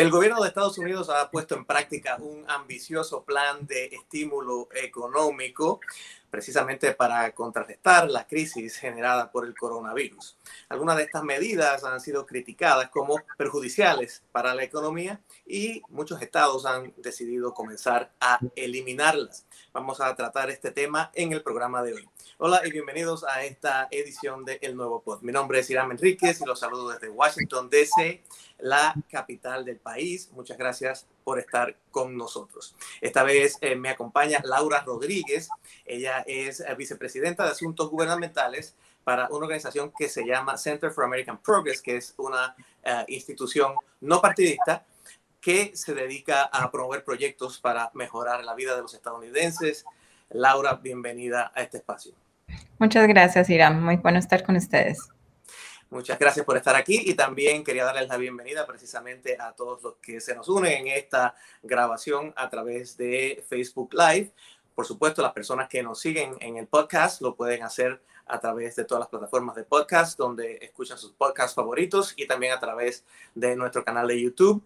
El gobierno de Estados Unidos ha puesto en práctica un ambicioso plan de estímulo económico precisamente para contrarrestar la crisis generada por el coronavirus. Algunas de estas medidas han sido criticadas como perjudiciales para la economía y muchos estados han decidido comenzar a eliminarlas. Vamos a tratar este tema en el programa de hoy. Hola y bienvenidos a esta edición de El Nuevo Pod. Mi nombre es Irán Enríquez y los saludo desde Washington, D.C., la capital del país. Muchas gracias por estar con nosotros. Esta vez eh, me acompaña Laura Rodríguez. Ella es eh, vicepresidenta de Asuntos Gubernamentales para una organización que se llama Center for American Progress, que es una eh, institución no partidista que se dedica a promover proyectos para mejorar la vida de los estadounidenses. Laura, bienvenida a este espacio. Muchas gracias, Irán. Muy bueno estar con ustedes. Muchas gracias por estar aquí y también quería darles la bienvenida precisamente a todos los que se nos unen en esta grabación a través de Facebook Live. Por supuesto, las personas que nos siguen en el podcast lo pueden hacer a través de todas las plataformas de podcast donde escuchan sus podcasts favoritos y también a través de nuestro canal de YouTube.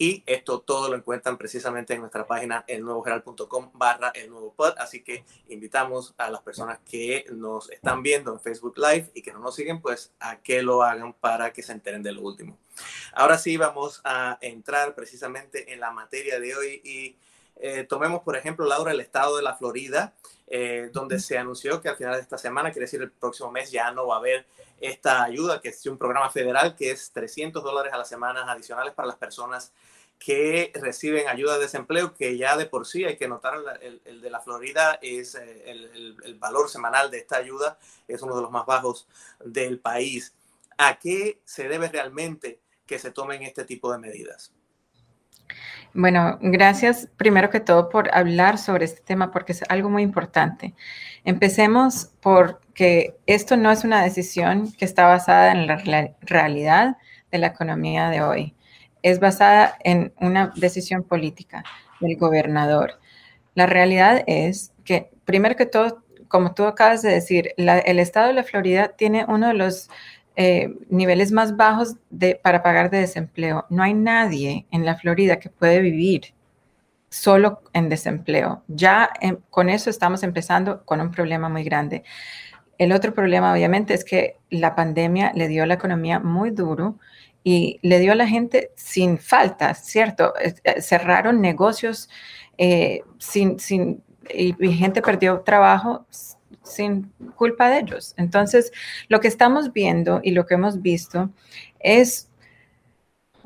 Y esto todo lo encuentran precisamente en nuestra página elnuevogeral.com barra el nuevo pod. Así que invitamos a las personas que nos están viendo en Facebook Live y que no nos siguen, pues a que lo hagan para que se enteren de lo último. Ahora sí vamos a entrar precisamente en la materia de hoy y eh, tomemos, por ejemplo, Laura, el estado de la Florida, eh, donde se anunció que al final de esta semana, quiere decir el próximo mes, ya no va a haber esta ayuda, que es un programa federal que es 300 dólares a la semana adicionales para las personas que reciben ayuda de desempleo, que ya de por sí hay que notar, el, de la Florida es eh, el, el, valor semanal de esta ayuda, es uno de los más bajos del país. ¿A qué se debe realmente que se tomen este tipo de medidas? Bueno, gracias primero que todo por hablar sobre este tema porque es algo muy importante. Empecemos porque esto no es una decisión que está basada en la realidad de la economía de hoy. Es basada en una decisión política del gobernador. La realidad es que, primero que todo, como tú acabas de decir, el estado de la Florida tiene uno de los eh, niveles más bajos de, para pagar de desempleo. No hay nadie en la Florida que puede vivir solo en desempleo. Ya em, con eso estamos empezando con un problema muy grande. El otro problema, obviamente, es que la pandemia le dio a la economía muy duro y le dio a la gente sin falta, ¿cierto? Eh, cerraron negocios eh, sin, sin, y, y gente perdió trabajo sin culpa de ellos. Entonces, lo que estamos viendo y lo que hemos visto es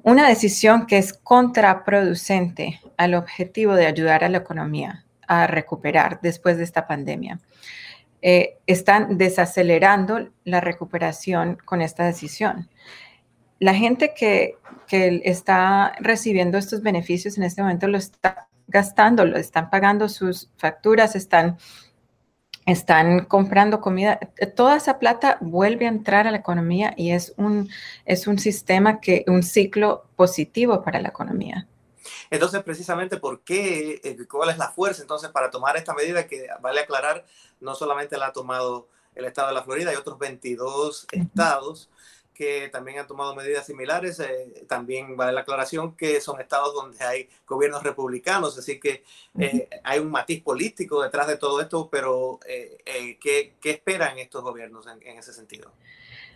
una decisión que es contraproducente al objetivo de ayudar a la economía a recuperar después de esta pandemia. Eh, están desacelerando la recuperación con esta decisión. La gente que, que está recibiendo estos beneficios en este momento lo está gastando, lo están pagando sus facturas, están están comprando comida, toda esa plata vuelve a entrar a la economía y es un, es un sistema que, un ciclo positivo para la economía. Entonces, precisamente, ¿por qué? Eh, ¿Cuál es la fuerza entonces para tomar esta medida que, vale aclarar, no solamente la ha tomado el estado de la Florida, hay otros 22 estados que también han tomado medidas similares. Eh, también vale la aclaración que son estados donde hay gobiernos republicanos, así que eh, hay un matiz político detrás de todo esto, pero eh, ¿qué, ¿qué, esperan estos gobiernos en, en, ese sentido?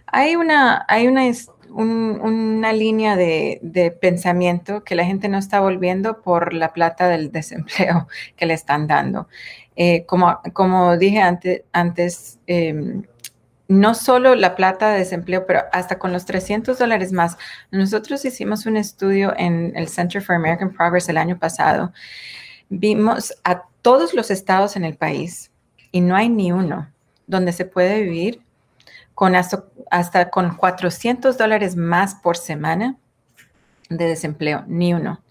Hay una, hay una, un, una línea de, de, pensamiento que la gente no está volviendo por la plata del desempleo que le están dando. como, como dije antes, antes eh, no solo la plata de desempleo, pero hasta con los 300 dólares más. Nosotros hicimos un estudio en el Center for American Progress el año pasado. Vimos a todos los estados en el país y no hay ni uno donde se puede vivir con hasta, hasta con 400 dólares más por semana de desempleo, ni uno.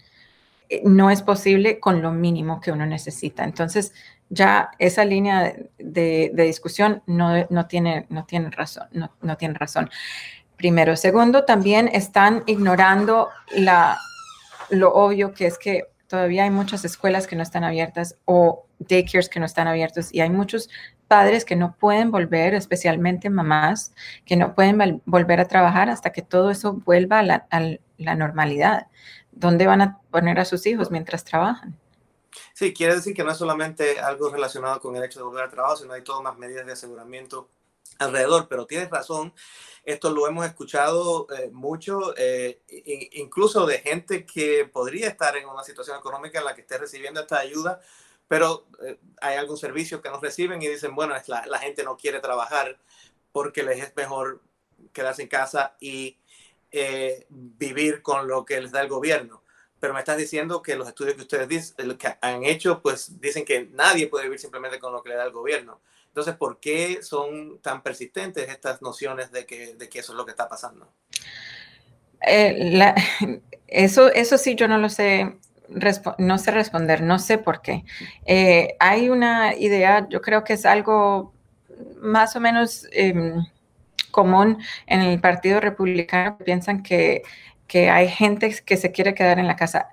Eh, no es posible con lo mínimo que uno necesita. Entonces, ya esa línea de, discusión no, no, tiene, no, tiene razón, no, tiene razón. Primero. Segundo, también están ignorando la, lo obvio que es que todavía hay muchas escuelas que no están abiertas o daycares que no están abiertos y hay muchos padres que no pueden volver, especialmente mamás, que no pueden volver a trabajar hasta que todo eso vuelva a la normalidad. ¿Dónde van a poner a sus hijos mientras trabajan? Sí, quiere decir que no es solamente algo relacionado con el hecho de volver al trabajo, sino hay todas más medidas de aseguramiento alrededor, pero tienes razón, esto lo hemos escuchado eh, mucho, eh, incluso de gente que podría estar en una situación económica en la que esté recibiendo esta ayuda, pero eh, hay algún servicio que no reciben y dicen, bueno, es la, la, gente no quiere trabajar porque les es mejor quedarse en casa y vivir con lo que les da el gobierno pero me estás diciendo que los estudios que ustedes dicen, que han hecho, pues dicen que nadie puede vivir simplemente con lo que le da el gobierno. Entonces, ¿por qué son tan persistentes estas nociones de que, de que eso es lo que está pasando? Eh, eso, eso sí, yo no lo sé, no sé responder, no sé por qué. Eh, hay una idea, yo creo que es algo más o menos em, común en el Partido Republicano, piensan que que hay gente que se quiere quedar en la casa.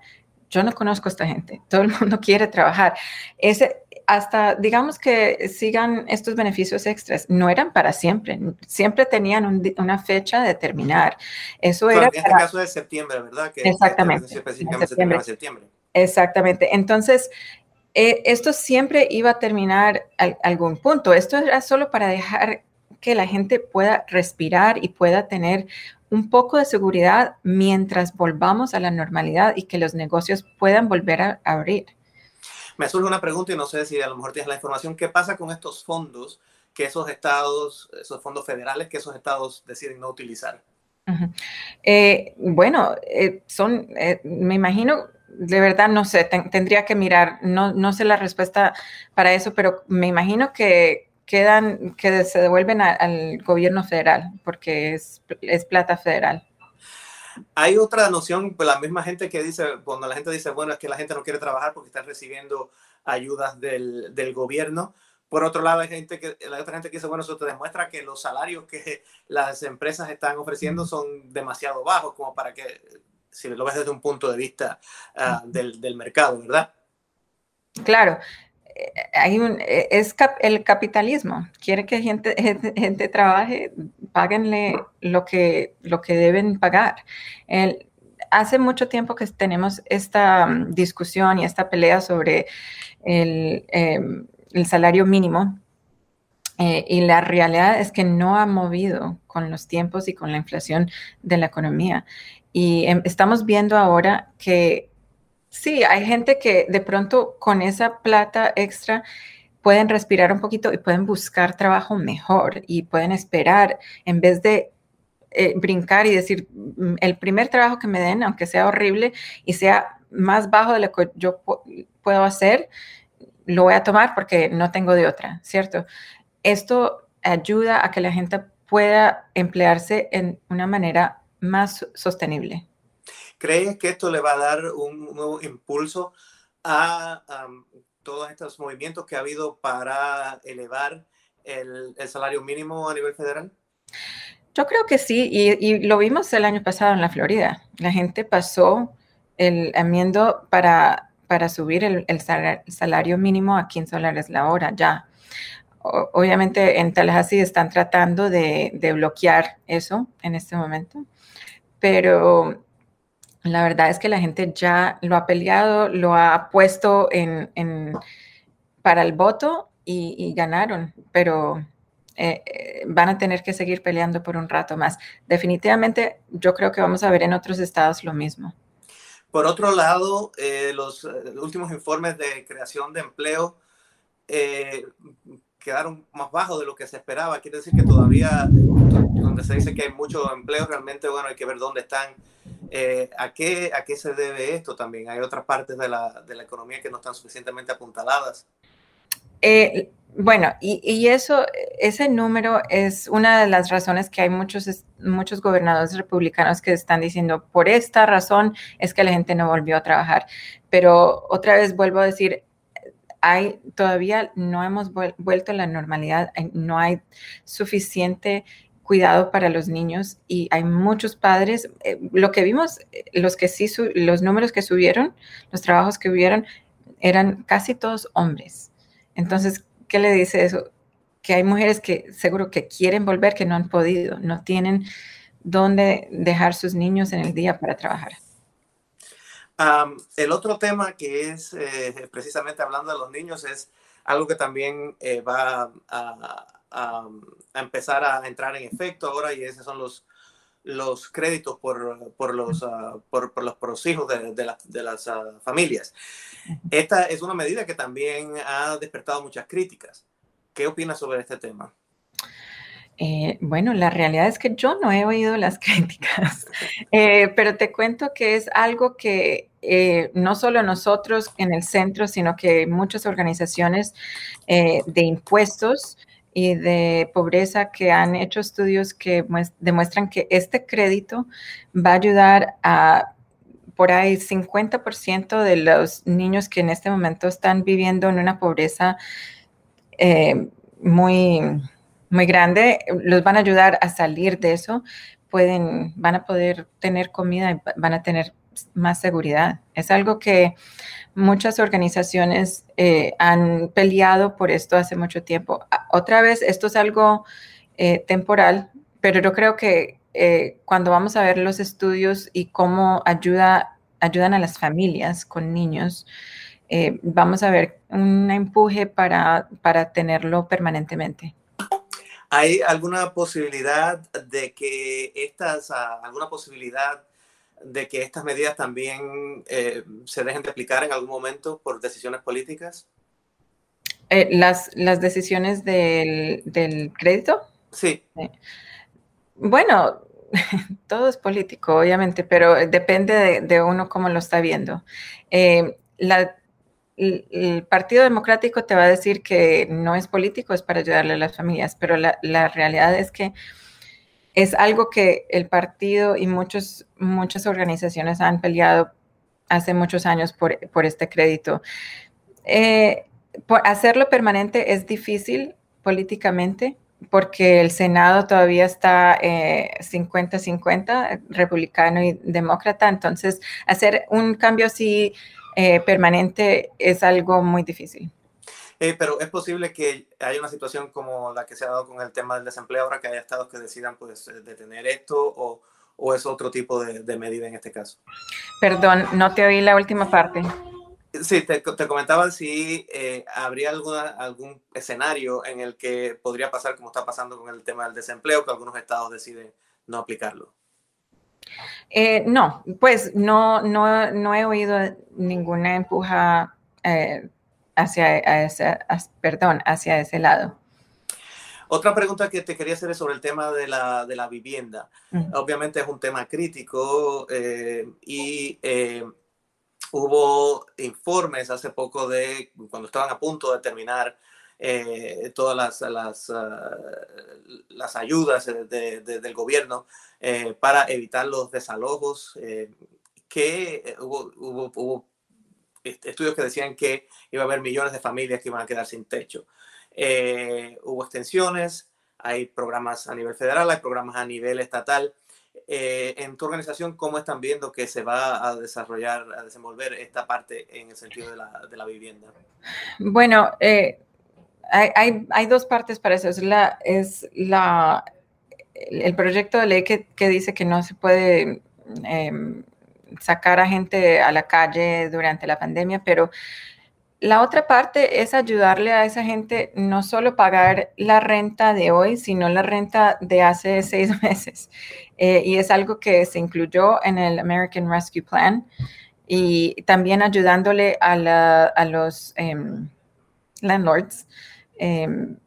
Yo no conozco a esta gente, todo el mundo quiere trabajar. Ese, hasta, digamos que sigan estos beneficios extras, no eran para siempre, siempre tenían una fecha de terminar. Eso era... En este caso de septiembre, ¿verdad? Que exactamente. Específicamente septiembre. septiembre. Exactamente. Entonces, eh, esto siempre iba a terminar a algún punto. Esto era solo para dejar que la gente pueda respirar y pueda tener un poco de seguridad mientras volvamos a la normalidad y que los negocios puedan volver a abrir. Me surge una pregunta y no sé si a lo mejor tienes la información. ¿Qué pasa con estos fondos que esos estados, esos fondos federales que esos estados deciden no utilizar? Eh, bueno, eh, son, eh, me imagino, de verdad no sé, tendría que mirar, no, no sé la respuesta para eso, pero me imagino que, quedan, que se devuelven al gobierno federal, porque es, es plata federal. Hay otra noción, pues la misma gente que dice, cuando la gente dice, bueno, es que la gente no quiere trabajar porque está recibiendo ayudas del, del gobierno. Por otro lado, hay gente que, la otra gente que dice, bueno, eso te demuestra que los salarios que las empresas están ofreciendo son demasiado bajos como para que, si lo ves desde un punto de vista uh, del, del mercado, ¿verdad? Claro, hay un, e, es el capitalismo. Quiere que gente, gente, trabaje, páguenle lo que, lo que deben pagar. El, hace mucho tiempo que tenemos esta mm, discusión y esta pelea sobre el, em, el salario mínimo. Eh, y la realidad es que no ha movido con los tiempos y con la inflación de la economía. Y em, estamos viendo ahora que Sí, hay gente que de pronto con esa plata extra pueden respirar un poquito y pueden buscar trabajo mejor y pueden esperar en vez de eh, brincar y decir, mm, el primer trabajo que me den, aunque sea horrible y sea más bajo de lo que yo puedo hacer, lo voy a tomar porque no tengo de otra, ¿cierto? Esto ayuda a que la gente pueda emplearse en una manera más sostenible. ¿Crees que esto le va a dar un nuevo impulso a todos estos movimientos que ha habido para elevar el, salario mínimo a nivel federal? Yo creo que sí, y, lo vimos el año pasado en la Florida. La gente pasó el enmiendo para, para subir el, salario mínimo a 15 dólares la hora ya. obviamente en Tallahassee están tratando de, de bloquear eso en este momento, pero la verdad es que la gente ya lo ha peleado, lo ha puesto para el voto y, ganaron, pero eh, eh, van a tener que seguir peleando por un rato más. Definitivamente yo creo que vamos a ver en otros estados lo mismo. Por otro lado, eh, los, últimos informes de creación de empleo quedaron más bajos de lo que se esperaba. Quiere decir que todavía, donde se dice que hay mucho empleo, realmente, bueno, hay que ver dónde están eh, ¿a, qué, ¿A qué se debe esto también? ¿Hay otras partes de la, de la economía que no están suficientemente apuntaladas? Eh, bueno, y, y, eso, ese número es una de las razones que hay muchos, muchos gobernadores republicanos que están diciendo, por esta razón es que la gente no volvió a trabajar. Pero otra vez vuelvo a decir, hay, todavía no hemos vuelto a la normalidad, no hay suficiente cuidado para los niños y hay muchos padres, eh, lo que vimos, eh, los que sí, los números que subieron, los trabajos que hubieron, eran casi todos hombres. Entonces, ¿qué le dice eso? que hay mujeres que seguro que quieren volver, que no han podido, no tienen dónde dejar sus niños en el día para trabajar. el otro tema que es eh, precisamente hablando de los niños es algo que también eh, va a, empezar a entrar en efecto ahora y esos son los, los créditos por, por los, uh, por, los, por, los, hijos de, de, las uh, familias. Esta es una medida que también ha despertado muchas críticas. ¿Qué opinas sobre este tema? Eh, bueno, la realidad es que yo no he oído las críticas, eh, pero te cuento que es algo que eh, no solo nosotros en el centro, sino que muchas organizaciones de impuestos y de pobreza que han hecho estudios que demuestran que este crédito va a ayudar a por ahí 50% de los niños que en este momento están viviendo en una pobreza muy muy grande, los van a ayudar a salir de eso, pueden, van a poder tener comida y van a tener más seguridad. Es algo que muchas organizaciones eh, han peleado por esto hace mucho tiempo. Otra vez, esto es algo eh, temporal, pero yo creo que eh, cuando vamos a ver los estudios y cómo ayuda, ayudan a las familias con niños, vamos a ver un empuje para, para tenerlo permanentemente. ¿Hay alguna posibilidad de que estas, ah, alguna posibilidad de que estas medidas también eh, se dejen de aplicar en algún momento por decisiones políticas? Eh, las, las, decisiones del, del crédito. Sí. Bueno, todo es político, obviamente, pero depende de, de uno cómo lo está viendo. Eh, la, el Partido Democrático te va a decir que no es político, es para ayudarle a las familias, pero la, realidad es que es algo que el partido y muchos, muchas organizaciones han peleado hace muchos años por, este crédito. Eh, hacerlo permanente es difícil políticamente porque el Senado todavía está 50-50, eh, republicano y demócrata, entonces hacer un cambio así eh, permanente es algo muy difícil. Eh, pero es posible que haya una situación como la que se ha dado con el tema del desempleo ahora, que haya estados que decidan pues, eh, detener esto o, o es otro tipo de, de, medida en este caso. Perdón, no te oí la última parte. Sí, te, te comentaba si habría alguna, algún escenario en el que podría pasar como está pasando con el tema del desempleo, que algunos estados deciden no aplicarlo. Eh, no, pues no, no, no, he oído ninguna empuja eh, hacia, ese, perdón, hacia ese lado. Otra pregunta que te quería hacer es sobre el tema de la, de la vivienda. Obviamente es un tema crítico eh, y hubo informes hace poco de cuando estaban a punto de terminar eh, todas las, las, ah, las ayudas del gobierno eh, para evitar los desalojos, eh, que hubo, hubo, estudios que decían que iba a haber millones de familias que iban a quedar sin techo. hubo extensiones, hay programas a nivel federal, hay programas a nivel estatal. en tu organización, ¿cómo están viendo que se va a desarrollar, a desenvolver esta parte en el sentido de la, vivienda? Bueno, eh, hay, dos partes para eso. Es, la, el proyecto de ley que, que dice que no se puede em, sacar a gente a la calle durante la pandemia, pero la otra parte es ayudarle a esa gente no solo pagar la renta de hoy, sino la renta de hace seis meses. Eh, y es algo que se incluyó en el American Rescue Plan y también ayudándole a, la, a los em, landlords Em,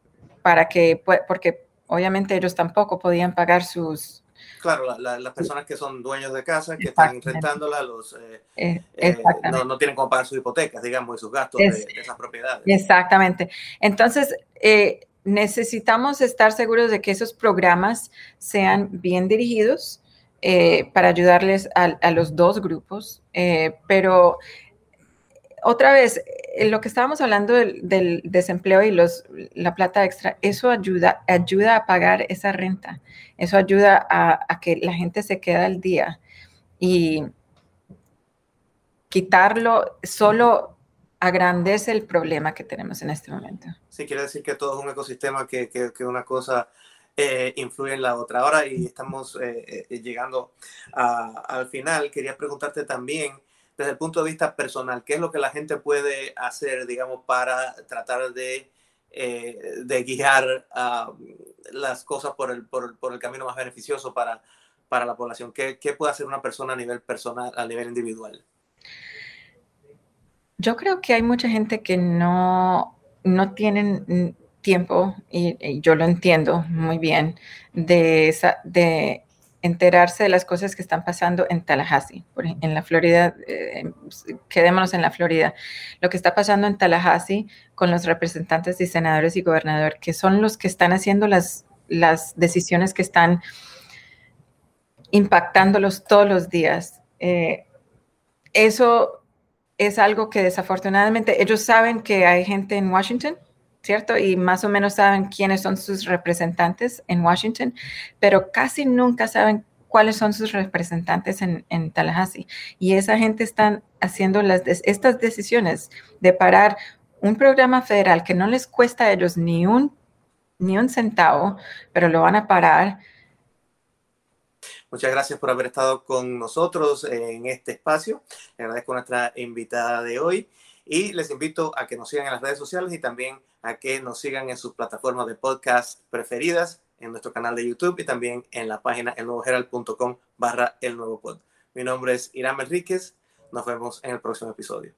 para que, porque obviamente ellos tampoco podían pagar sus... Claro, las personas que son dueños de casa, que están rentándola, los, eh, eh, eh, no, tienen cómo pagar sus hipotecas, digamos, y sus gastos de, esas propiedades. Exactamente. Entonces, necesitamos estar seguros de que esos programas sean bien dirigidos para ayudarles a, a, los dos grupos, pero otra vez, eh, lo que estábamos hablando del, desempleo y los, la plata extra, eso ayuda, ayuda a pagar esa renta, eso ayuda a, que la gente se quede al día y quitarlo solo agrandece el problema que tenemos en este momento. Sí, quiere decir que todo es un ecosistema que, que, una cosa eh, influye en la otra. Ahora, y estamos eh, eh, llegando al final, quería preguntarte también, desde el punto de vista personal, ¿qué es lo que la gente puede hacer, digamos, para tratar de, de guiar las cosas por el, por, por, el camino más beneficioso para, para la población? ¿Qué, ¿Qué puede hacer una persona a nivel personal, a nivel individual? Yo creo que hay mucha gente que no, no tienen tiempo, y, yo lo entiendo muy bien, de, de enterarse de las cosas que están pasando en Tallahassee, en la Florida, eh, quedémonos en la Florida, lo que está pasando en Tallahassee con los representantes y senadores y gobernador, que son los que están haciendo las, decisiones que están impactándolos todos los días. Eh, eso es algo que desafortunadamente ellos saben que hay gente en Washington, ¿cierto? Y más o menos saben quiénes son sus representantes en Washington, pero casi nunca saben cuáles son sus representantes en, Tallahassee. Y esa gente está haciendo las, estas decisiones de parar un programa federal que no les cuesta a ellos ni un, ni un centavo, pero lo van a parar Muchas gracias por haber estado con nosotros en este espacio. Le agradezco a nuestra invitada de hoy y les invito a que nos sigan en las redes sociales y también a que nos sigan en sus plataformas de podcast preferidas, en nuestro canal de YouTube y también en la página elnuevoherald.com barra el nuevo pod. Mi nombre es Irán Enríquez. Nos vemos en el próximo episodio.